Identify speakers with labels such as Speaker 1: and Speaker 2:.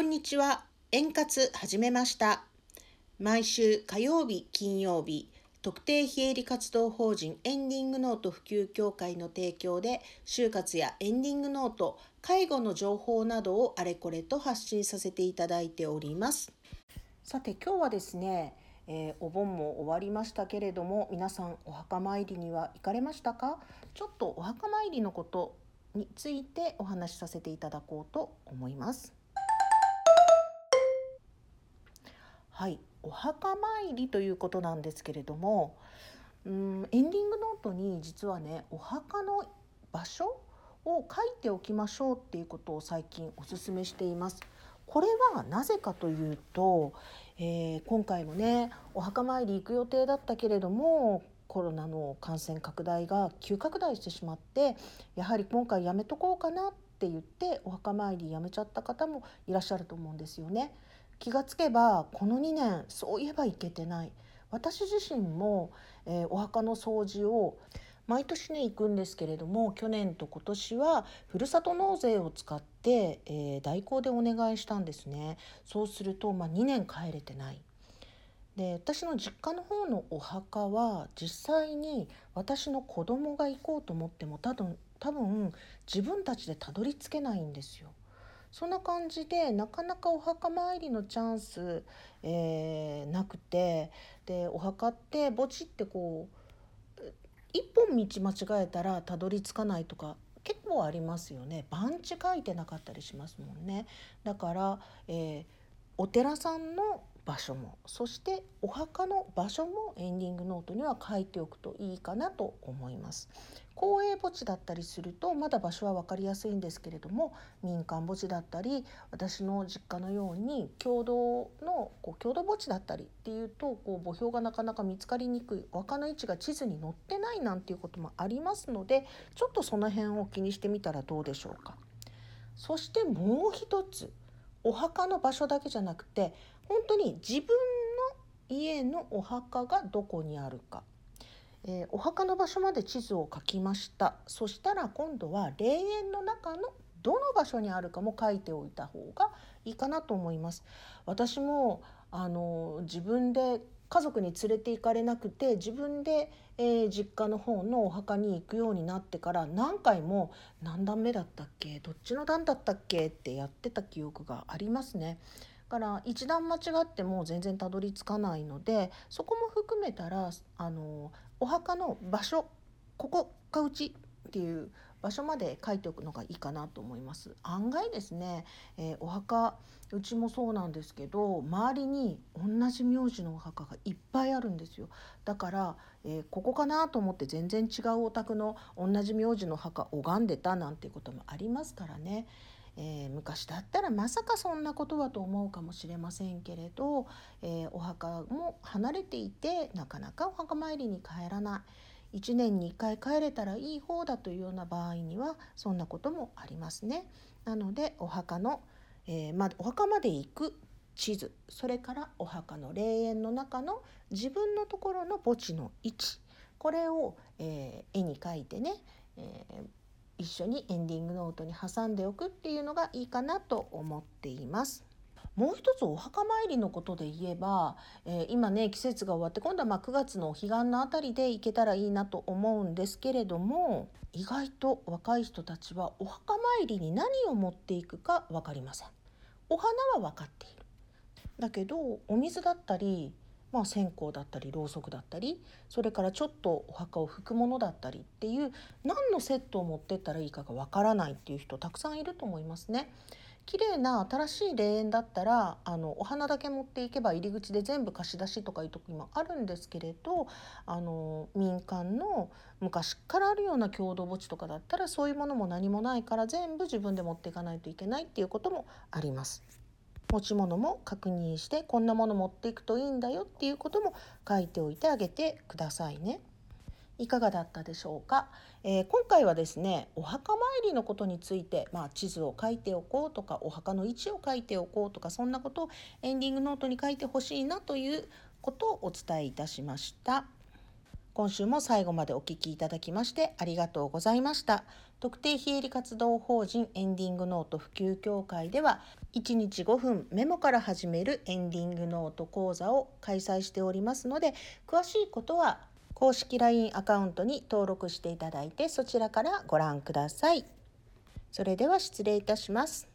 Speaker 1: こんにちは。円滑始めました。毎週火曜日、金曜日、特定非営利活動法人エンディングノート普及協会の提供で、就活やエンディングノート、介護の情報などをあれこれと発信させていただいております。さて今日はですね、えー、お盆も終わりましたけれども皆さんお墓参りには行かれましたか？ちょっとお墓参りのことについてお話しさせていただこうと思います。はいお墓参りということなんですけれどもうんエンディングノートに実はねお墓の場所を書いておきましょうっていうことを最近お勧めしています。これはなぜかというと、えー、今回もねお墓参り行く予定だったけれどもコロナの感染拡大が急拡大してしまってやはり今回やめとこうかなって言ってお墓参りやめちゃった方もいらっしゃると思うんですよね。気がつけばこの2年そういえば行けてない。私自身も、えー、お墓の掃除を毎年ね行くんですけれども去年と今年はふるさと納税を使って、えー、代行でお願いしたんですね。そうすると、まあ、2年帰れてない。で私の実家の方のお墓は実際に私の子供が行こうと思っても多分多分自分たちでたどり着けないんですよ。そんな感じでなかなかお墓参りのチャンス、えー、なくてでお墓って墓地ってこう一本道間違えたらたどり着かないとか結構ありますよね。番地書いてなかったりしますもんね。だから、えー、お寺さんの場所もそしてお墓の場所もエンディングノートには書いておくといいかなと思います。公営墓地だったりするとまだ場所は分かりやすいんですけれども民間墓地だったり私の実家のように共同のこう共同墓地だったりっていうとこう墓標がなかなか見つかりにくいお墓の位置が地図に載ってないなんていうこともありますのでちょっとその辺を気にしてみたらどうでしょうか。そしてもう一つお墓の場所だけじゃなくて本当に自分の家のお墓がどこにあるか、えー、お墓の場所まで地図を書きました。そしたら今度は霊園の中のどの場所にあるかも書いておいた方がいいかなと思います。私もあの自分で家族に連れて行かれなくて自分で、えー、実家の方のお墓に行くようになってから何回も何段目だったっけどっちの段だったっけってやってた記憶がありますね。から一段間違っても全然たどり着かないのでそこも含めたらあのお墓の場所ここがうちっていう場所まで書いておくのがいいかなと思います。案外ですね、えー、お墓うちもそうなんですけど周りに同じ名字のお墓がいっぱいあるんですよ。だから、えー、ここかなと思って全然違うお宅の同じ名字の墓拝んでたなんていうこともありますからね。えー、昔だったらまさかそんなことはと思うかもしれませんけれど、えー、お墓も離れていてなかなかお墓参りに帰らない。1年に1回帰れたらいい方だというような場合にはそんなこともありますね。なのでお墓の、えー、ま、お墓まで行く地図それからお墓の霊園の中の自分のところの墓地の位置これを、えー、絵に描いてね、えー、一緒にエンディングノートに挟んでおくっていうのがいいかなと思っています。もう一つお墓参りのことで言えば、えー、今ね季節が終わって今度はま9月の彼岸のあたりで行けたらいいなと思うんですけれども意外と若い人たちはお墓参りに何を持っていくか分かりません。お花は分かっている。だけどお水だったりまあ、線香だったりろうそくだったりそれからちょっとお墓を拭くものだったりっていう何のセットを持ってったらいいかがわからないっていう人たくさんいると思いますね。綺麗な新しい霊園だったらあのお花だけ持っていけば入り口で全部貸し出しとかいう時もあるんですけれどあの民間の昔からあるような共同墓地とかだったらそういうものも何もないから全部自分で持っていかないといけないっていうこともあります。持ち物も確認してこんなもの持っていくといいんだよっていうことも書いておいてあげてくださいね。いかがだったでしょうか、えー、今回はですねお墓参りのことについて、まあ、地図を書いておこうとかお墓の位置を書いておこうとかそんなことをエンディングノートに書いてほしいなということをお伝えいたしました。今週も最後までお聞きいただきましてありがとうございました特定非営利活動法人エンディングノート普及協会では1日5分メモから始めるエンディングノート講座を開催しておりますので詳しいことは公式 LINE アカウントに登録していただいてそちらからご覧ください。それでは失礼いたします。